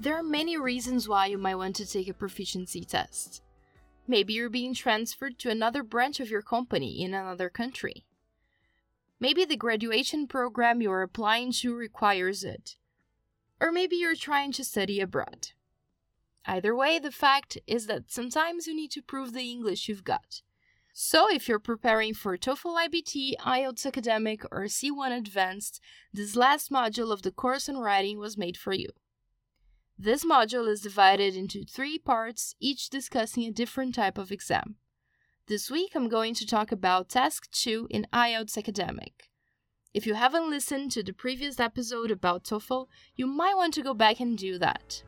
There are many reasons why you might want to take a proficiency test. Maybe you're being transferred to another branch of your company in another country. Maybe the graduation program you're applying to requires it. Or maybe you're trying to study abroad. Either way, the fact is that sometimes you need to prove the English you've got. So, if you're preparing for TOEFL IBT, IELTS Academic, or C1 Advanced, this last module of the course on writing was made for you. This module is divided into three parts, each discussing a different type of exam. This week, I'm going to talk about Task 2 in IELTS Academic. If you haven't listened to the previous episode about TOEFL, you might want to go back and do that.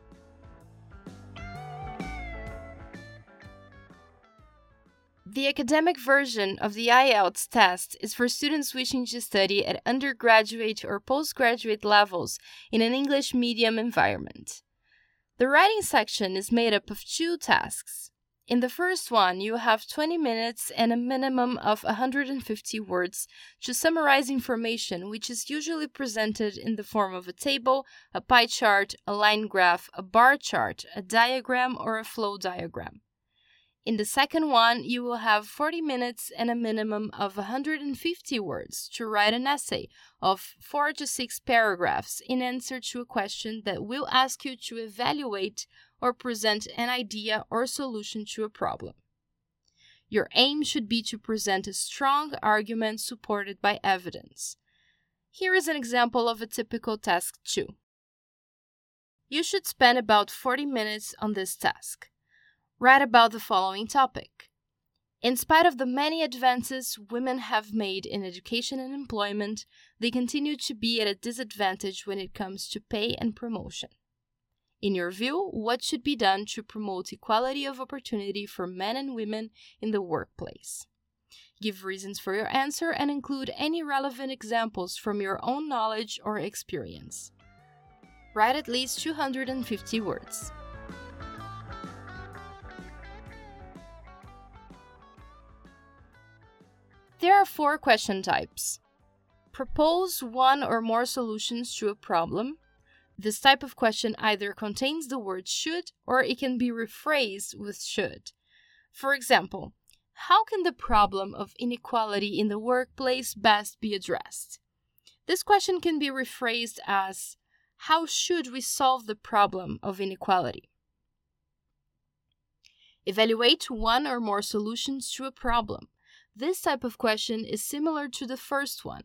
The academic version of the IELTS test is for students wishing to study at undergraduate or postgraduate levels in an English medium environment. The writing section is made up of two tasks. In the first one, you have 20 minutes and a minimum of 150 words to summarize information, which is usually presented in the form of a table, a pie chart, a line graph, a bar chart, a diagram, or a flow diagram. In the second one, you will have 40 minutes and a minimum of 150 words to write an essay of 4 to 6 paragraphs in answer to a question that will ask you to evaluate or present an idea or solution to a problem. Your aim should be to present a strong argument supported by evidence. Here is an example of a typical task 2. You should spend about 40 minutes on this task write about the following topic. In spite of the many advances women have made in education and employment, they continue to be at a disadvantage when it comes to pay and promotion. In your view, what should be done to promote equality of opportunity for men and women in the workplace? Give reasons for your answer and include any relevant examples from your own knowledge or experience. Write at least 250 words. There are four question types. Propose one or more solutions to a problem. This type of question either contains the word should or it can be rephrased with should. For example, how can the problem of inequality in the workplace best be addressed? This question can be rephrased as How should we solve the problem of inequality? Evaluate one or more solutions to a problem. This type of question is similar to the first one.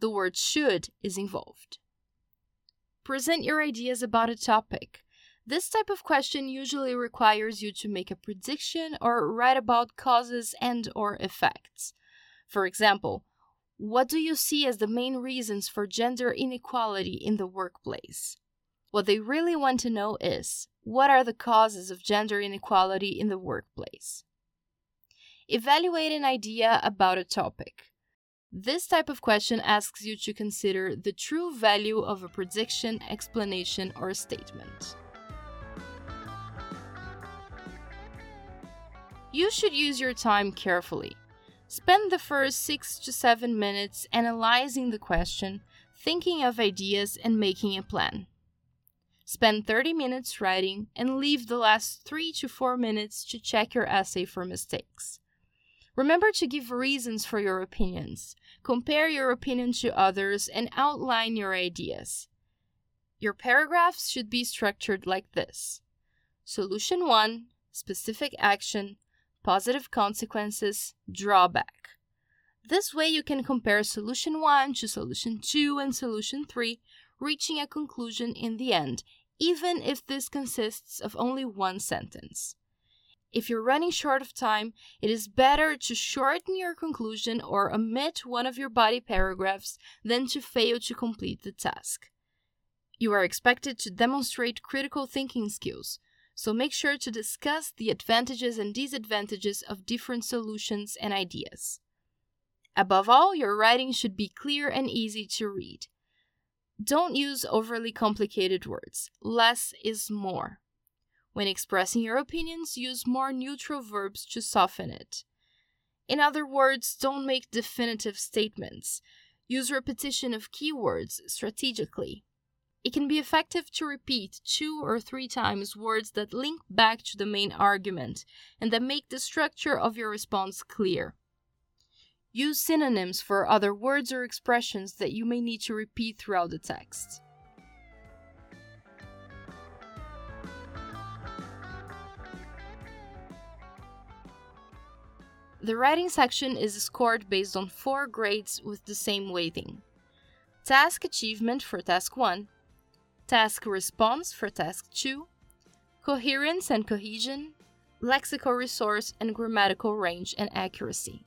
The word should is involved. Present your ideas about a topic. This type of question usually requires you to make a prediction or write about causes and or effects. For example, what do you see as the main reasons for gender inequality in the workplace? What they really want to know is what are the causes of gender inequality in the workplace? Evaluate an idea about a topic. This type of question asks you to consider the true value of a prediction, explanation, or statement. You should use your time carefully. Spend the first 6 to 7 minutes analyzing the question, thinking of ideas, and making a plan. Spend 30 minutes writing and leave the last 3 to 4 minutes to check your essay for mistakes. Remember to give reasons for your opinions. Compare your opinion to others and outline your ideas. Your paragraphs should be structured like this Solution 1 Specific action, positive consequences, drawback. This way, you can compare solution 1 to solution 2 and solution 3, reaching a conclusion in the end, even if this consists of only one sentence. If you're running short of time, it is better to shorten your conclusion or omit one of your body paragraphs than to fail to complete the task. You are expected to demonstrate critical thinking skills, so make sure to discuss the advantages and disadvantages of different solutions and ideas. Above all, your writing should be clear and easy to read. Don't use overly complicated words. Less is more. When expressing your opinions, use more neutral verbs to soften it. In other words, don't make definitive statements. Use repetition of keywords strategically. It can be effective to repeat two or three times words that link back to the main argument and that make the structure of your response clear. Use synonyms for other words or expressions that you may need to repeat throughout the text. The writing section is scored based on four grades with the same weighting. Task achievement for task 1, task response for task 2, coherence and cohesion, lexical resource and grammatical range and accuracy.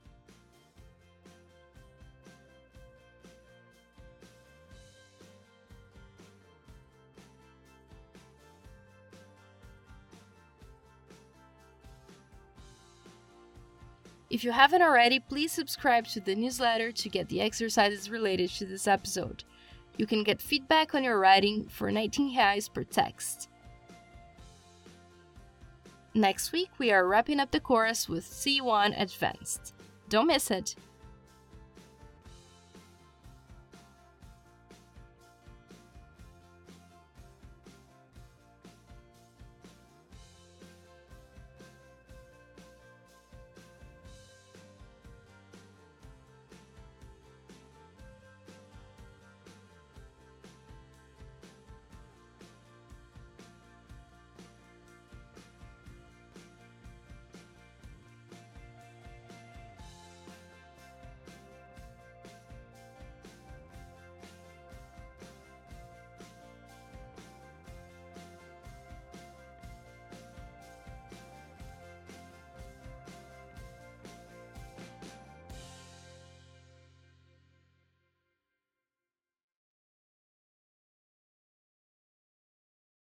If you haven't already, please subscribe to the newsletter to get the exercises related to this episode. You can get feedback on your writing for 19 reais per text. Next week, we are wrapping up the course with C1 Advanced. Don't miss it!